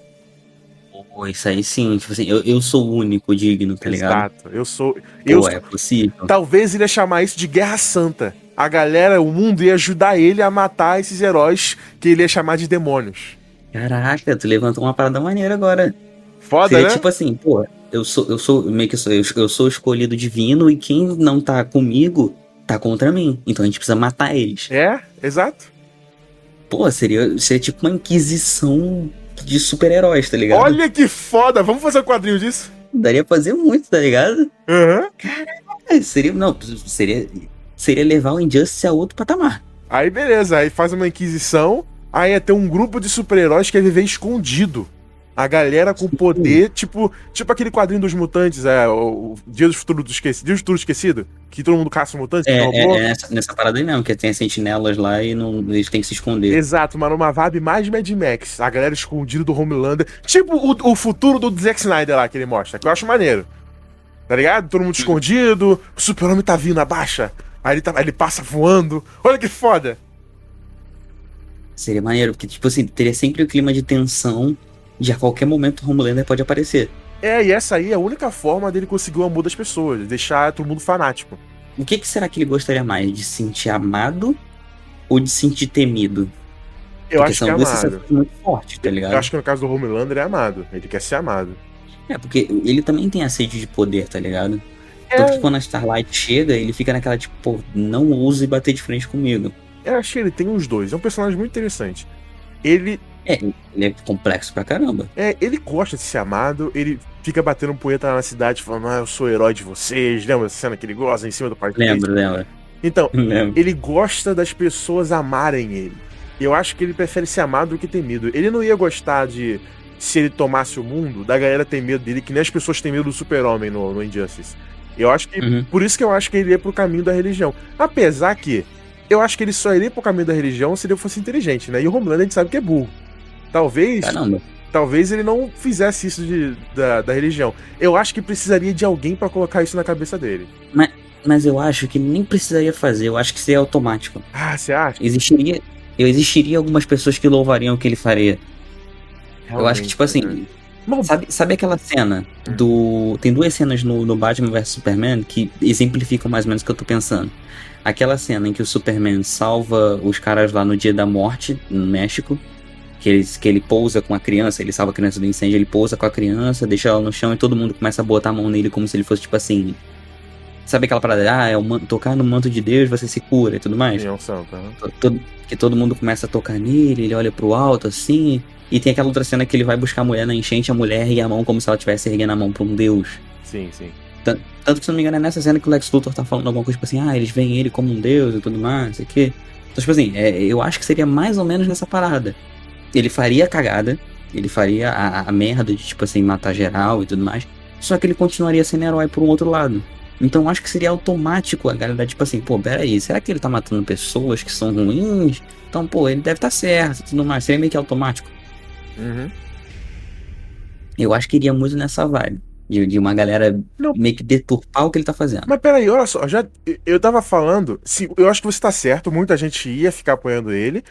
Pô, isso aí sim, tipo assim, eu, eu sou o único digno, tá ligado? Exato. Eu sou. Eu, Pô, é possível. Talvez ele ia chamar isso de Guerra Santa. A galera, o mundo ia ajudar ele a matar esses heróis que ele ia chamar de demônios. Caraca, tu levantou uma parada maneira agora. Foda, Seria né? tipo assim, pô, eu sou, eu sou, meio que sou, eu, eu sou o escolhido divino e quem não tá comigo tá contra mim. Então a gente precisa matar eles. É, exato. Pô, seria, seria tipo uma inquisição de super-heróis, tá ligado? Olha que foda! Vamos fazer um quadrinho disso? Daria pra fazer muito, tá ligado? Aham. É, seria, não, seria, seria levar o Injustice a outro patamar. Aí beleza, aí faz uma inquisição. Aí ia ter um grupo de super-heróis que ia viver escondido. A galera com poder, tipo, tipo aquele quadrinho dos mutantes, é, o, Dia do Futuro Esquecido, Dia do Futuro Esquecido, que todo mundo caça mutantes, É, é, é nessa, nessa parada aí mesmo, que tem as sentinelas lá e não, eles têm que se esconder. Exato, mas numa vibe mais Mad Max. A galera escondida do Homelander. Tipo o, o futuro do Zack Snyder lá que ele mostra, que eu acho maneiro. Tá ligado? Todo mundo escondido, o super-homem tá vindo, abaixa. Aí ele, tá, aí ele passa voando. Olha que foda. Seria maneiro, porque, tipo assim, teria sempre o clima de tensão de a qualquer momento o Homelander pode aparecer. É, e essa aí é a única forma dele conseguir o amor das pessoas, deixar todo mundo fanático. O que, que será que ele gostaria mais? De se sentir amado ou de se sentir temido? Eu porque acho que é amado. muito fortes, tá ligado? Eu acho que no caso do Homelander é amado. Ele quer ser amado. É, porque ele também tem a sede de poder, tá ligado? É. Tanto que quando a Starlight chega, ele fica naquela tipo, pô, não ouse bater de frente comigo. Eu acho que ele tem os dois. É um personagem muito interessante. Ele É, ele é complexo pra caramba. é, ele gosta de ser amado, ele fica batendo poeta lá na cidade, falando, ah, eu sou o herói de vocês. Lembra essa cena que ele gosta em cima do parque? Lembro, lembro. Então, Lembro. ele gosta das pessoas amarem ele. Eu acho que ele prefere ser amado do que ter medo. Ele não ia gostar de, se ele tomasse o mundo, da galera ter medo dele, que nem as pessoas têm medo do super-homem no, no Injustice. Eu acho que. Uhum. Por isso que eu acho que ele ia pro caminho da religião. Apesar que, eu acho que ele só iria pro caminho da religião se ele fosse inteligente, né? E o Homelander a gente sabe que é burro. Talvez. Caramba. Talvez ele não fizesse isso de, da, da religião. Eu acho que precisaria de alguém pra colocar isso na cabeça dele. Mas eu acho que nem precisaria fazer, eu acho que seria automático. Ah, você acha? Existiria. Eu existiria algumas pessoas que louvariam o que ele faria. Eu acho que, tipo assim, Realmente, né? Sabe, sabe aquela cena do. Tem duas cenas no, no Batman vs Superman que exemplificam mais ou menos o que eu tô pensando. Aquela cena em que o Superman salva os caras lá no dia da morte, no México. Que ele, que ele pousa com a criança, ele salva a criança do incêndio, ele pousa com a criança, deixa ela no chão e todo mundo começa a botar a mão nele como se ele fosse tipo assim. Sabe aquela parada? Ah, é o tocar no manto de Deus você se cura e tudo mais? Sim, é um santo, né? To- todo- que todo mundo começa a tocar nele, ele olha pro alto assim. E tem aquela outra cena que ele vai buscar a mulher na enchente, a mulher ergue a mão como se ela estivesse erguendo a mão pra um deus. Sim, sim. Tanto que, se não me engano, é nessa cena que o Lex Luthor tá falando alguma coisa tipo assim, ah, eles veem ele como um deus e tudo mais, não sei o quê. Então, tipo assim, é, eu acho que seria mais ou menos nessa parada. Ele faria a cagada, ele faria a, a merda de, tipo assim, matar geral e tudo mais, só que ele continuaria sendo herói por um outro lado. Então eu acho que seria automático a galera, tipo assim, pô, peraí, será que ele tá matando pessoas que são ruins? Então, pô, ele deve estar tá certo e tudo mais. Seria meio que automático. Uhum. Eu acho que iria muito nessa vibe. De, de uma galera Não. meio que deturpar o que ele tá fazendo. Mas peraí, olha só, já, eu tava falando, sim, eu acho que você tá certo, muita gente ia ficar apoiando ele,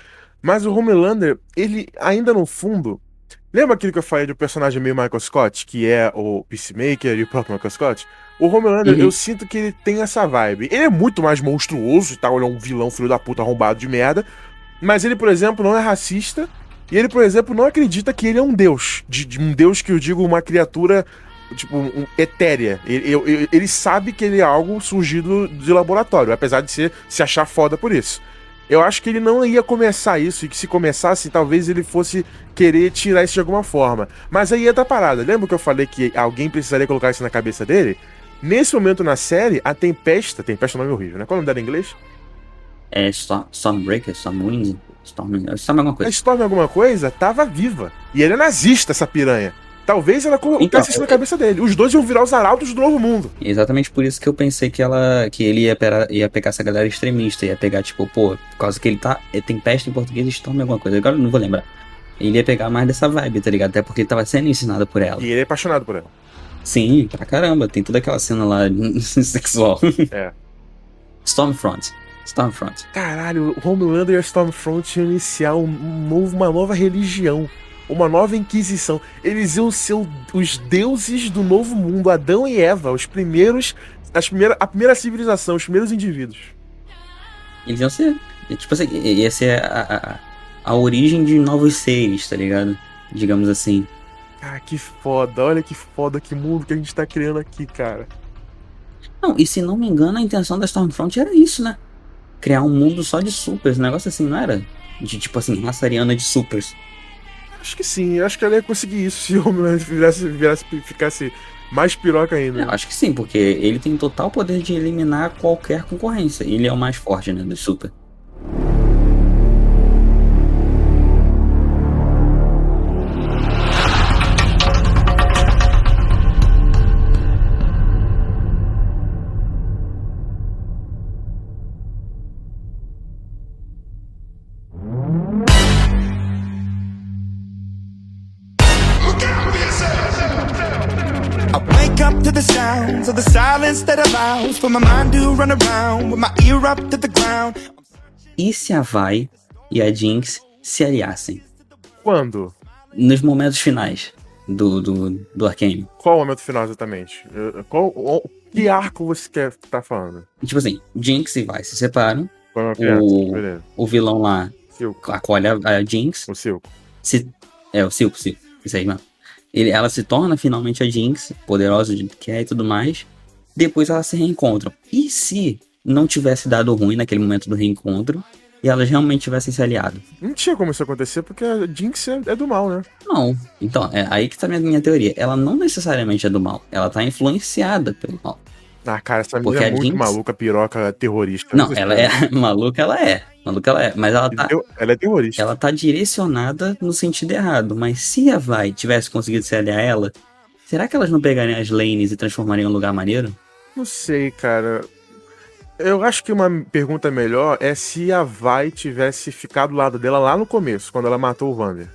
mas o Homelander, ele ainda no fundo, lembra aquilo que eu falei do personagem meio Michael Scott, que é o Peacemaker e o próprio Michael Scott? O Homelander, Uhum. eu sinto que ele tem essa vibe. Ele é muito mais monstruoso e tal, ele é um vilão filho da puta arrombado de merda, mas ele, por exemplo, não é racista, e ele, por exemplo, não acredita que ele é um deus, de, de um deus que eu digo uma criatura tipo, um, etérea. Ele, eu- ele sabe que ele é algo surgido de laboratório, apesar de ser, se achar foda por isso. Eu acho que ele não ia começar isso, e que se começasse, talvez ele fosse querer tirar isso de alguma forma. Mas aí é da parada. Lembra que eu falei que alguém precisaria colocar isso na cabeça dele? Nesse momento na série, a Tempesta. Tempesta é um nome horrível, né? Qual é o nome dela em inglês? É Storm, Stormbreaker, Stormwind, Storm, Storm alguma A coisa. Storm alguma coisa tava viva. E ele é nazista, essa piranha. Talvez ela colocasse Então, isso na cabeça dele. Os dois iam virar os arautos do novo mundo. Exatamente por isso que eu pensei que ela que ele ia, pera- ia pegar essa galera extremista, ia pegar, tipo, pô, por causa que ele tá. é, Tem peste em português, Storm alguma coisa. Agora eu não vou lembrar. Ele ia pegar mais dessa vibe, tá ligado? Até porque ele tava sendo ensinado por ela. E ele é apaixonado por ela. Sim, pra caramba. Tem toda aquela cena lá sexual. É. Stormfront. Stormfront. Caralho, o Homelander e a Stormfront iam iniciar um novo, uma nova religião. Uma nova inquisição. Eles iam ser os deuses do novo mundo, Adão e Eva, os primeiros. As primeira, a primeira civilização, os primeiros indivíduos. Eles iam ser. Tipo assim, ia ser a, a, a origem de novos seres, tá ligado? Digamos assim. Cara, que foda, olha que foda, que mundo que a gente tá criando aqui, cara. Não, e se não me engano, a intenção da Stormfront era isso, né? Criar um mundo só de supers, um negócio assim, não era? De tipo assim, raça ariana de supers. Acho que sim, acho que ela ia conseguir isso se o virasse, virasse, ficasse mais piroca ainda. Eu acho que sim, porque ele tem total poder de eliminar qualquer concorrência. Ele é o mais forte, né, dos super. E se a Vai e a Jinx se aliassem? Quando? Nos momentos finais do, do, do Arcane. Qual o momento final exatamente? Qual, o- que arco você quer tá falando? Tipo assim, Jinx e Vai se separam. Qual é? O- Beleza. O vilão lá Silco. acolhe a, a Jinx. O Silco. se é o Silco, Silco, isso aí, mano. Ele, ela se torna finalmente a Jinx, poderosa de que é e tudo mais. Depois elas se reencontram. E se não tivesse dado ruim naquele momento do reencontro, e elas realmente tivessem se aliado. Não tinha como isso acontecer porque a Jinx é, é do mal, né? Não. Então, é aí que tá a minha, minha teoria. Ela não necessariamente é do mal. Ela tá influenciada pelo mal. Ah, cara, essa Porque menina é muito Jinx- maluca, piroca, terrorista. Não, ela é maluca, ela é. Maluca ela é. Mas ela tá, Ela é terrorista. ela tá direcionada no sentido errado. Mas se a Vai tivesse conseguido se aliar a ela, será que elas não pegariam as lanes e transformariam em um lugar maneiro? Não sei, cara. Eu acho que uma pergunta melhor é se a Vai tivesse ficado do lado dela lá no começo, quando ela matou o Vander.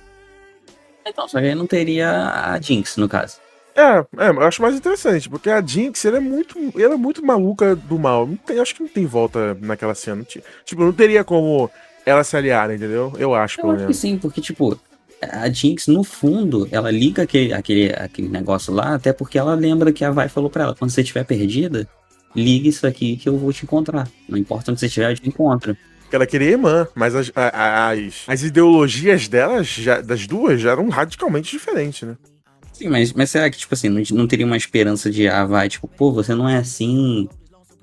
Então, só que aí não teria a Jinx, no caso. É, é, eu acho mais interessante, porque a Jinx, ela é muito, ela é muito maluca do mal. Não tem, acho que não tem volta naquela cena. Tipo, não teria como ela se aliar, entendeu? Eu acho, Eu pelo acho que menos. sim, porque, tipo, a Jinx, no fundo, ela liga aquele, aquele, aquele negócio lá, até porque ela lembra que a Vai falou pra ela: quando você estiver perdida, liga isso aqui que eu vou te encontrar. Não importa onde você estiver, eu te encontro. Porque ela queria irmã, mas as, as, as ideologias delas, já- das duas, já eram radicalmente diferentes, né? Sim, mas, mas será que, tipo assim, não, não teria uma esperança de, ah, vai, tipo, pô, você não é assim.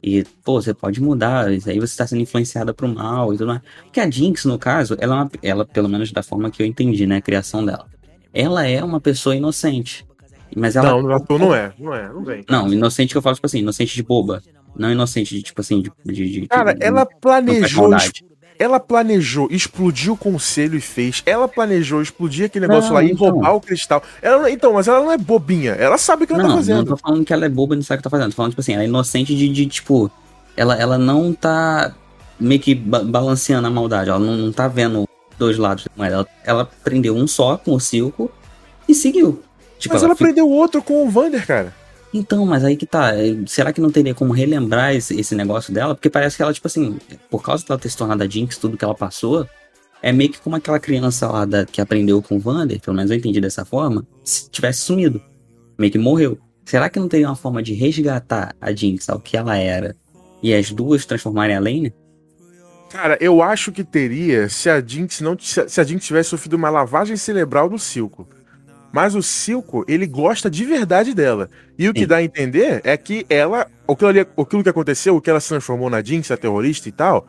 E, pô, você pode mudar, isso aí você tá sendo influenciada pro mal e tudo mais. Porque a Jinx, no caso, ela, é uma, ela, pelo menos da forma que eu entendi, né, a criação dela. Ela é uma pessoa inocente. Mas ela. não, ator não é, não é, não vem. Não, inocente que eu falo, tipo assim, inocente de boba. Não inocente de, tipo assim, de. de, de- Cara, de- ela não planejou. Ela planejou, explodiu o conselho e fez. Ela planejou explodir aquele negócio Não, lá e então. roubar o cristal. Ela, não- então, mas ela não é bobinha. Ela sabe o que ela Não, tá não fazendo. tô falando que ela é boba e não sabe o que tá fazendo. Tô falando, tipo assim, ela é inocente de, de, tipo. Ela, ela não tá meio que ba- balanceando a maldade. Ela não, não tá vendo dois lados. Mas ela, ela prendeu um só com o Silco e seguiu. Tipo, mas ela fica- prendeu outro com o Vander, cara. Então, mas aí que tá. é, Será que não teria como relembrar esse, esse negócio dela? Porque parece que ela, tipo assim, por causa dela ter se tornado a Jinx, tudo que ela passou, é meio que como aquela criança lá da, que aprendeu com o Vander, pelo menos eu entendi dessa forma, se tivesse sumido. Meio que morreu. Será que não teria uma forma de resgatar a Jinx ao que ela era e as duas transformarem a Lane? Cara, eu acho que teria se a Jinx não se a Jinx tivesse sofrido uma lavagem cerebral do Silco. Mas o Silco, ele gosta de verdade dela. E o que Sim. dá a entender é que ela, aquilo, ali, aquilo que aconteceu, o que ela se transformou na Jinx, a terrorista e tal,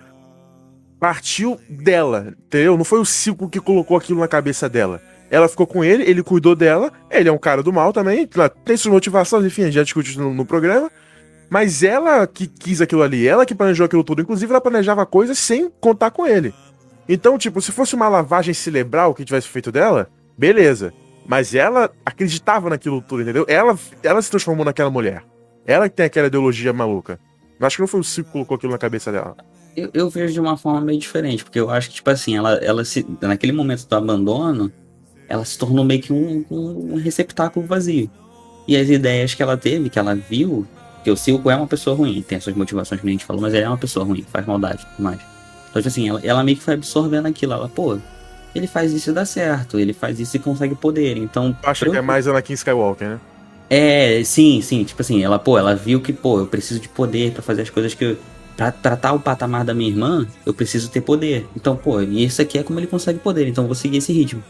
partiu dela, entendeu? Não foi o Silco que colocou aquilo na cabeça dela. Ela ficou com ele, ele cuidou dela, ele é um cara do mal também, tem suas motivações, enfim, a gente já discutiu no, no programa. Mas ela que quis aquilo ali, ela que planejou aquilo tudo. Inclusive, ela planejava coisas sem contar com ele. Então, tipo, se fosse uma lavagem cerebral que tivesse feito dela, beleza. Mas ela acreditava naquilo tudo, entendeu? Ela, ela se transformou naquela mulher. Ela que tem aquela ideologia maluca. Eu acho que não foi o Cico que colocou aquilo na cabeça dela. Eu, eu vejo de uma forma meio diferente, porque eu acho que, tipo assim, ela, ela se. Naquele momento do abandono, ela se tornou meio que um, um receptáculo vazio. E as ideias que ela teve, que ela viu, que o Silco é uma pessoa ruim, tem as suas motivações que a gente falou, mas ele é uma pessoa ruim, faz maldade e tudo mais. Então, tipo assim, ela, ela meio que foi absorvendo aquilo. Ela, pô, ele faz isso e dá certo, ele faz isso e consegue poder. Então. Eu acho pra que é eu- mais Anakin Skywalker, né? é, sim, sim, tipo assim, ela, pô, ela viu que, pô, eu preciso de poder pra fazer as coisas que eu. Pra tratar o patamar da minha irmã, eu preciso ter poder. Então, pô, e isso aqui é como ele consegue poder, então eu vou seguir esse ritmo.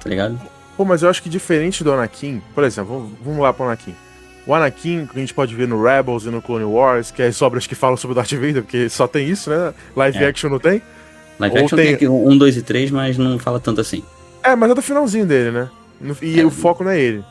Tá ligado? Pô, mas eu acho que diferente do Anakin, por exemplo, vamos, vamos lá pro Anakin. O Anakin, que a gente pode ver no Rebels e no Clone Wars, que é as obras que falam sobre o Darth Vader, porque só tem isso, né? Live É. action não tem. Live action tem- tem um, dois e três, mas não fala tanto assim. É, mas é do finalzinho dele, né? No- E É. o foco não é ele.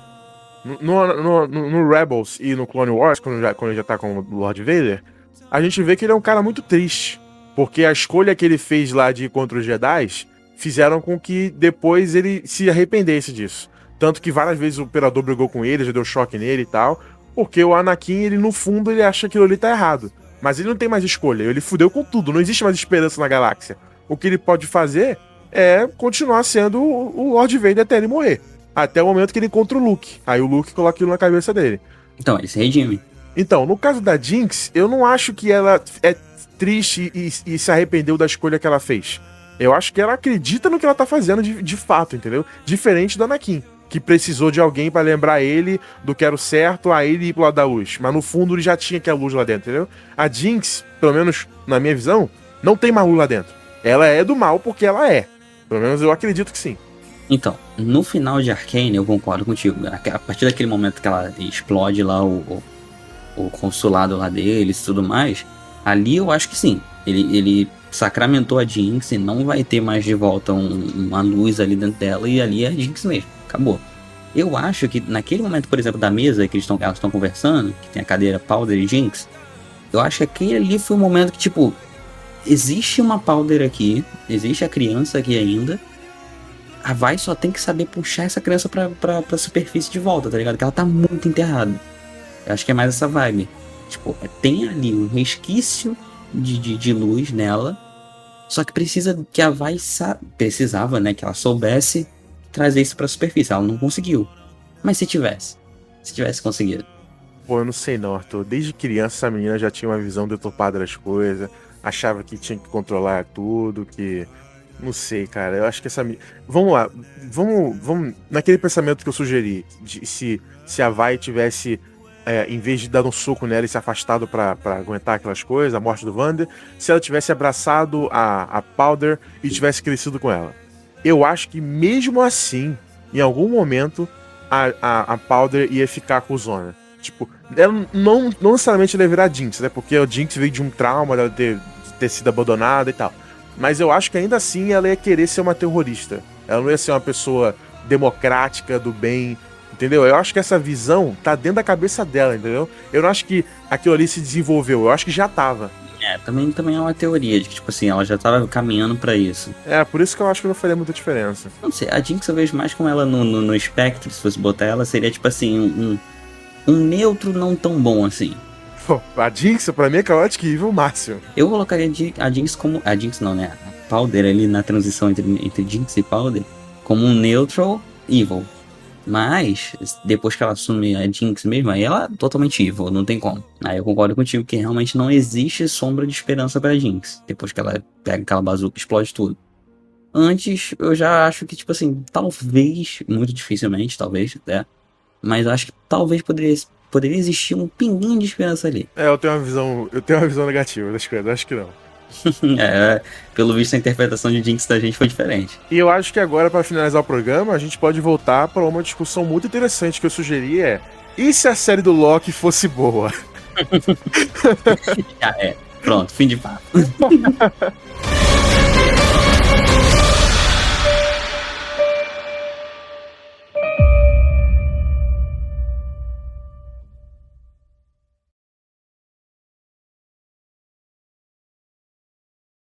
No, no, no- no Rebels e no Clone Wars, quando, já, quando ele já tá com o Lord Vader, a gente vê que ele é um cara muito triste. Porque a escolha que ele fez lá de ir contra os Jedi fizeram com que depois ele se arrependesse disso. Tanto que várias vezes o Imperador brigou com ele, já deu choque nele e tal. Porque o Anakin, ele no fundo, ele acha que aquilo ali tá errado. Mas ele não tem mais escolha, ele fudeu com tudo, não existe mais esperança na galáxia. O que ele pode fazer é continuar sendo o Lord Vader até ele morrer. Até o momento que ele encontra o Luke. Aí o Luke coloca aquilo na cabeça dele. Então, ele se redime. Então, no caso da Jinx, eu não acho que ela é triste e, e se arrependeu da escolha que ela fez. Eu acho que ela acredita no que ela tá fazendo de, de fato, entendeu? Diferente do Anakin, que precisou de alguém pra lembrar ele do que era o certo, a ele ir pro lado da luz. Mas no fundo ele já tinha aquela luz lá dentro, entendeu? A Jinx, pelo menos na minha visão, não tem mais luz lá dentro. Ela é do mal porque ela é. Pelo menos eu acredito que sim. Então, no final de Arcane, eu concordo contigo. A a partir daquele momento que ela explode lá o, o, o consulado lá deles e tudo mais, ali eu acho que sim. Ele, ele sacramentou a Jinx e não vai ter mais de volta um, uma luz ali dentro dela e ali é a Jinx mesmo. Acabou. Eu acho que naquele momento, por exemplo, da mesa que eles tão, elas estão conversando, que tem a cadeira Powder e Jinx, eu acho que aquele ali foi o momento que, tipo, existe uma Powder aqui, existe a criança aqui ainda, a Vai só tem que saber puxar essa criança pra, pra, pra superfície de volta, tá ligado? Que ela tá muito enterrada. Eu acho que é mais essa vibe. Tipo, tem ali um resquício de, de, de luz nela, só que precisa que a Vai precisava, né, que ela soubesse trazer isso pra superfície. Ela não conseguiu. Mas se tivesse, se tivesse conseguido. Pô, eu não sei não, Arthur. Desde criança essa menina já tinha uma visão deturpada das coisas, achava que tinha que controlar tudo, que não sei, cara. Eu acho que essa. Vamos lá. Vamos, vamos. Naquele pensamento que eu sugeri, de se, se a Vai tivesse é, em vez de dar um soco nela e se afastado para aguentar aquelas coisas, a morte do Vander, se ela tivesse abraçado a, a Powder e tivesse crescido com ela. Eu acho que mesmo assim, em algum momento, a, a, a Powder ia ficar com o Zona. Tipo, ela não, não necessariamente ela ia virar Jinx, né? Porque a Jinx veio de um trauma, ela ter, ter sido abandonada e tal. Mas eu acho que ainda assim ela ia querer ser uma terrorista. Ela não ia ser uma pessoa democrática, do bem, Entendeu? Eu acho que essa visão tá dentro da cabeça dela, entendeu? Eu não acho que aquilo ali se desenvolveu, eu acho que já tava. É, também, também é uma teoria de que, tipo assim, ela já tava caminhando para isso. É, por isso que eu acho que não faria muita diferença. Não sei, a Jinx eu vejo mais com ela no, no, no espectro, se fosse botar ela, seria tipo assim, um, um neutro não tão bom assim. A Jinx, pra mim, é Chaotic Evil máximo. Eu colocaria a Jinx como. A Jinx não, né? A Powder ali na transição entre, entre Jinx e Powder como um neutral evil. Mas, depois que ela assume a Jinx mesmo, aí ela é totalmente evil, não tem como. Aí eu concordo contigo que realmente não existe sombra de esperança pra Jinx. Depois que ela pega aquela bazuca e explode tudo. Antes, eu já acho que, tipo assim, talvez, muito dificilmente, talvez, até. Mas acho que talvez poderia, poderia existir um pinguinho de esperança ali. É, eu tenho uma visão. Eu tenho uma visão negativa das coisas, acho que não. é, pelo visto a interpretação de Jinx da gente foi diferente. E eu acho que agora, para finalizar o programa, a gente pode voltar para uma discussão muito interessante que eu sugeri é: e se a série do Loki fosse boa? Já é. Pronto, fim de papo.